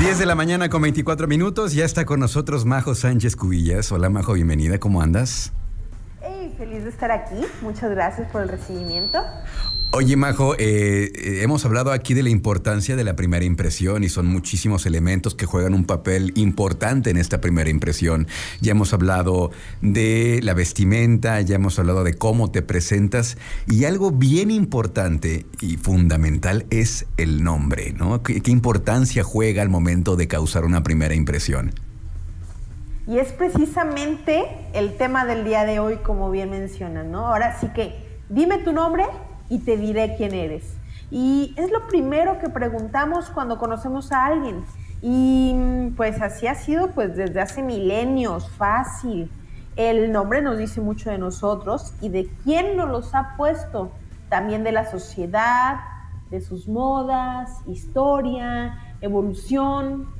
10 de la mañana con 24 minutos. Ya está con nosotros Majo Sánchez Cubillas. Hola Majo, bienvenida. ¿Cómo andas? Feliz de estar aquí. Muchas gracias por el recibimiento. Oye, Majo, eh, eh, hemos hablado aquí de la importancia de la primera impresión y son muchísimos elementos que juegan un papel importante en esta primera impresión. Ya hemos hablado de la vestimenta, ya hemos hablado de cómo te presentas y algo bien importante y fundamental es el nombre, ¿no? ¿Qué, qué importancia juega al momento de causar una primera impresión? Y es precisamente el tema del día de hoy, como bien mencionan, ¿no? Ahora sí que dime tu nombre y te diré quién eres. Y es lo primero que preguntamos cuando conocemos a alguien. Y pues así ha sido pues desde hace milenios, fácil. El nombre nos dice mucho de nosotros y de quién nos los ha puesto. También de la sociedad, de sus modas, historia, evolución.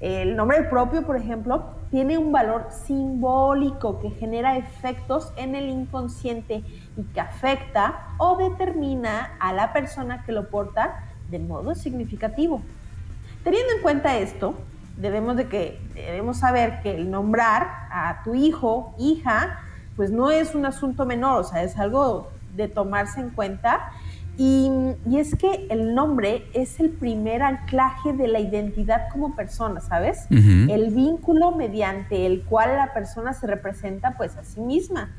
El nombre propio, por ejemplo, tiene un valor simbólico que genera efectos en el inconsciente y que afecta o determina a la persona que lo porta de modo significativo. Teniendo en cuenta esto, debemos, de que, debemos saber que el nombrar a tu hijo, hija, pues no es un asunto menor, o sea, es algo de tomarse en cuenta. Y, y, es que el nombre es el primer anclaje de la identidad como persona, ¿sabes? Uh -huh. El vínculo mediante el cual la persona se representa pues a sí misma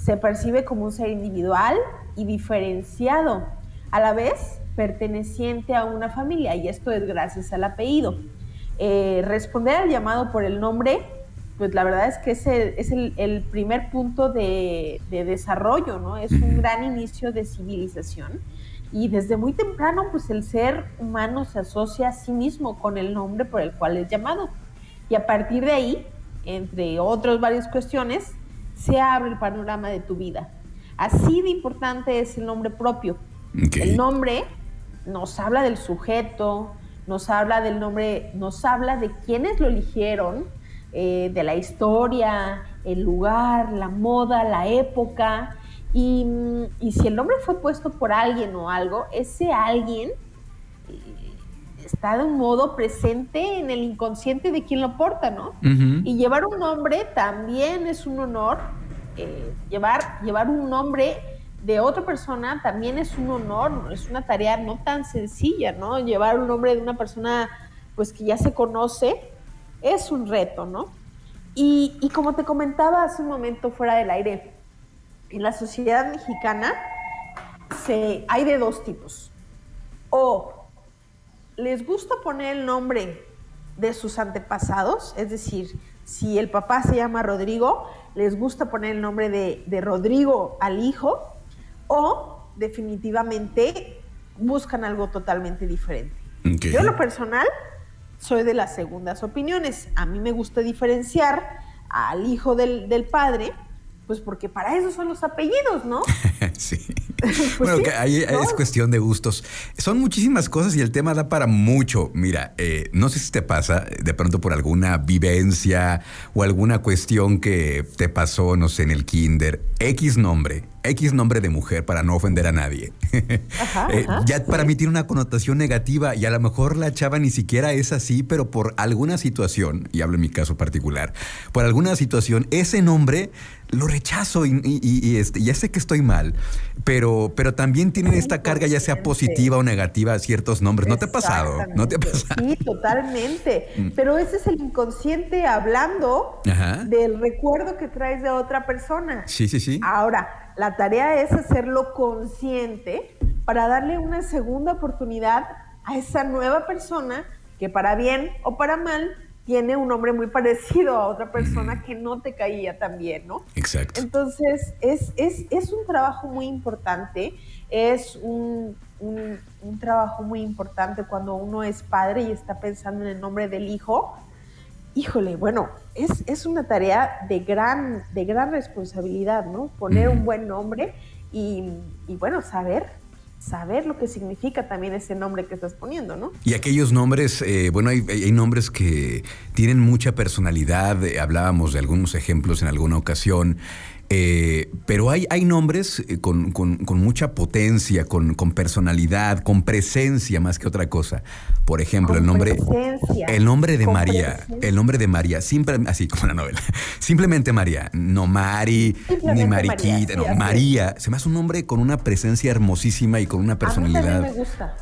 se percibe como un ser individual y diferenciado, a la vez perteneciente a una familia, y esto es gracias al apellido. Eh, responder al llamado por el nombre, pues la verdad es que es el, es el, el primer punto de, de, desarrollo, ¿no? Es un gran inicio de civilización. Y desde muy temprano, pues el ser humano se asocia a sí mismo con el nombre por el cual es llamado. Y a partir de ahí, entre otras varias cuestiones, se abre el panorama de tu vida. Así de importante es el nombre propio. Okay. El nombre nos habla del sujeto, nos habla del nombre, nos habla de quienes lo eligieron, eh, de la historia, el lugar, la moda, la época. Y, y, si el nombre fue puesto por alguien o algo, ese alguien eh, está de un modo presente en el inconsciente de quien lo porta, ¿no? Uh -huh. Y llevar un nombre también es un honor. Eh, llevar, llevar un nombre de otra persona también es un honor, es una tarea no tan sencilla, ¿no? Llevar un nombre de una persona pues que ya se conoce es un reto, ¿no? Y, y como te comentaba hace un momento fuera del aire, en la sociedad mexicana se, hay de dos tipos. O les gusta poner el nombre de sus antepasados, es decir, si el papá se llama Rodrigo, les gusta poner el nombre de, de Rodrigo al hijo, o definitivamente buscan algo totalmente diferente. Okay. Yo en lo personal soy de las segundas opiniones. A mí me gusta diferenciar al hijo del, del padre pues porque para eso son los apellidos, ¿no? sí. pues bueno, sí, ahí ¿no? es cuestión de gustos. Son muchísimas cosas y el tema da para mucho. Mira, eh, no sé si te pasa de pronto por alguna vivencia o alguna cuestión que te pasó, no sé, en el kinder, X nombre. X nombre de mujer para no ofender a nadie. Ajá, eh, ajá, ya sí. para mí tiene una connotación negativa y a lo mejor la chava ni siquiera es así, pero por alguna situación, y hablo en mi caso particular, por alguna situación, ese nombre lo rechazo y, y, y, este, ya sé que estoy mal, pero, pero también tienen esta carga ya sea positiva o negativa ciertos nombres. ¿No te ha pasado? ¿No te ha pasado? Sí, totalmente. Pero ese es el inconsciente hablando Ajá. del recuerdo que traes de otra persona. Sí, sí, sí. Ahora, la tarea es hacerlo consciente para darle una segunda oportunidad a esa nueva persona que para bien o para mal tiene un nombre muy parecido a otra persona que no te caía tan bien, ¿no? Exacto. Entonces, es, es, es un trabajo muy importante, es un, un, un, trabajo muy importante cuando uno es padre y está pensando en el nombre del hijo. Híjole, bueno, es, es una tarea de gran, de gran responsabilidad, ¿no? Poner un buen nombre y, y bueno, saber saber lo que significa también ese nombre que estás poniendo, ¿no? Y aquellos nombres, eh, bueno, hay, hay, nombres que tienen mucha personalidad, eh, hablábamos de algunos ejemplos en alguna ocasión. Eh, pero hay, hay nombres eh, con, mucha potencia, con, personalidad, con presencia más que otra cosa. Por ejemplo, el nombre, el nombre de María, el nombre de María, siempre, así como la novela, simplemente María, no Mari, ni Mariquita, no, María. Se me hace un nombre con una presencia hermosísima y con una personalidad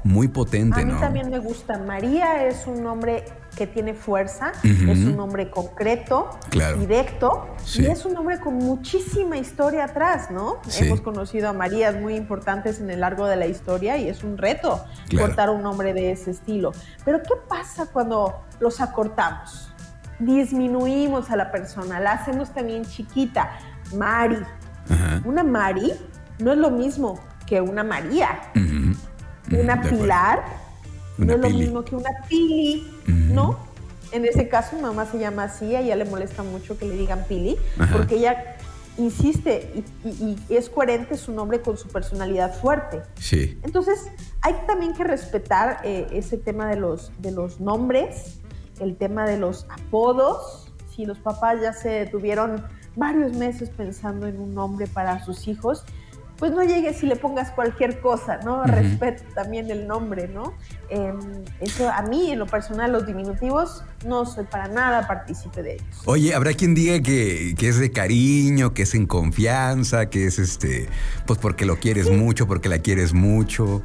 muy potente, ¿no? A mí también me gusta. María es un nombre que tiene fuerza, es un nombre concreto, directo, y es un nombre con muchísima historia atrás, ¿no? Hemos conocido a Marías muy importantes en el largo de la historia y es un reto cortar un nombre de ese estilo. Pero ¿qué pasa cuando los acortamos? Disminuimos a la persona, la hacemos también chiquita. Mari. Una Mari no es lo mismo que una María. Una Pilar no es lo mismo que una Pili, ¿no? En ese caso, mi mamá se llama así, a ella le molesta mucho que le digan Pili, porque ella insiste y, es coherente su nombre con su personalidad fuerte. Sí. Entonces, hay también que respetar eh, ese tema de los, de los nombres, el tema de los apodos. Si los papás ya se tuvieron varios meses pensando en un nombre para sus hijos, pues no llegues y le pongas cualquier cosa, ¿no? Respeto también el nombre, ¿no? Em, eso a mí, en lo personal, los diminutivos, no soy para nada partícipe de ellos. Oye, habrá quien diga que, es de cariño, que es en confianza, que es este, pues porque lo quieres mucho, porque la quieres mucho.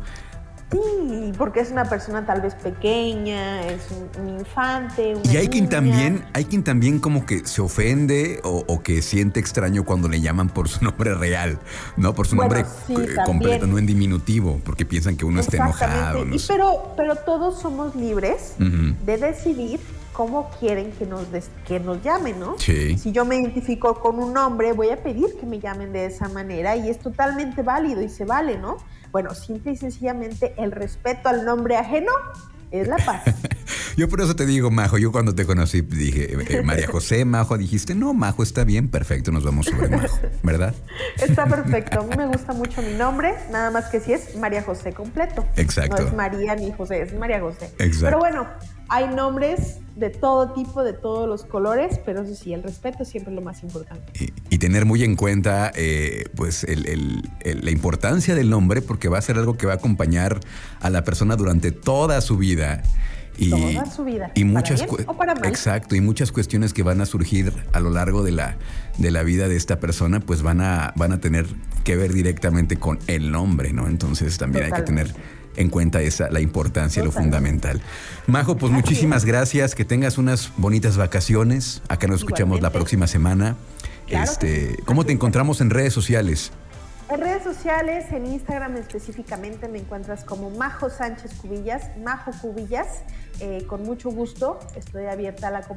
Sí, porque es una persona tal vez pequeña, es un, infante. y hay quien también, hay quien también como que se ofende o, que siente extraño cuando le llaman por su nombre real, ¿no? Por su nombre completo, no en diminutivo, porque piensan que uno está enojado. pero, pero todos somos libres de decidir cómo quieren que nos, que nos llamen, ¿no? Sí. Si yo me identifico con un nombre, voy a pedir que me llamen de esa manera y es totalmente válido y se vale, ¿no? Bueno, simple y sencillamente el respeto al nombre ajeno es la paz. yo por eso te digo, Majo, yo cuando te conocí dije, eh, María José, Majo, dijiste, no, Majo está bien, perfecto, nos vamos sobre Majo, ¿verdad? Está perfecto, a mí me gusta mucho mi nombre, nada más que si es María José completo. Exacto. No es María ni José, es María José. Exacto. Pero bueno, hay nombres de todo tipo, de todos los colores, pero eso sí, el respeto siempre es lo más importante. Y, tener muy en cuenta eh, pues la importancia del nombre, porque va a ser algo que va a acompañar a la persona durante toda su vida. Y, toda su vida. Y muchas o para mal. Exacto, y muchas cuestiones que van a surgir a lo largo de la, de la vida de esta persona, pues van a, van a tener que ver directamente con el nombre, ¿no? Entonces también hay que tener en cuenta esa, la importancia, lo fundamental. Majo, pues muchísimas gracias, que tengas unas bonitas vacaciones. Acá nos escuchamos la próxima semana. este, ¿Cómo te encontramos en redes sociales? En redes sociales, en Instagram específicamente, me encuentras como Majo Sánchez Cubillas, Majo Cubillas. Eh, con mucho gusto estoy abierta a la,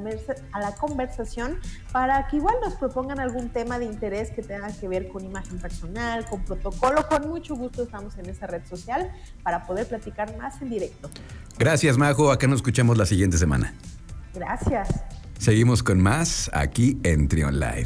a la conversación para que igual nos propongan algún tema de interés que tenga que ver con imagen personal, con protocolo. Con mucho gusto estamos en esa red social para poder platicar más en directo. Gracias, Majo. Acá nos escuchamos la siguiente semana. Gracias. Seguimos con más aquí en Trion Live.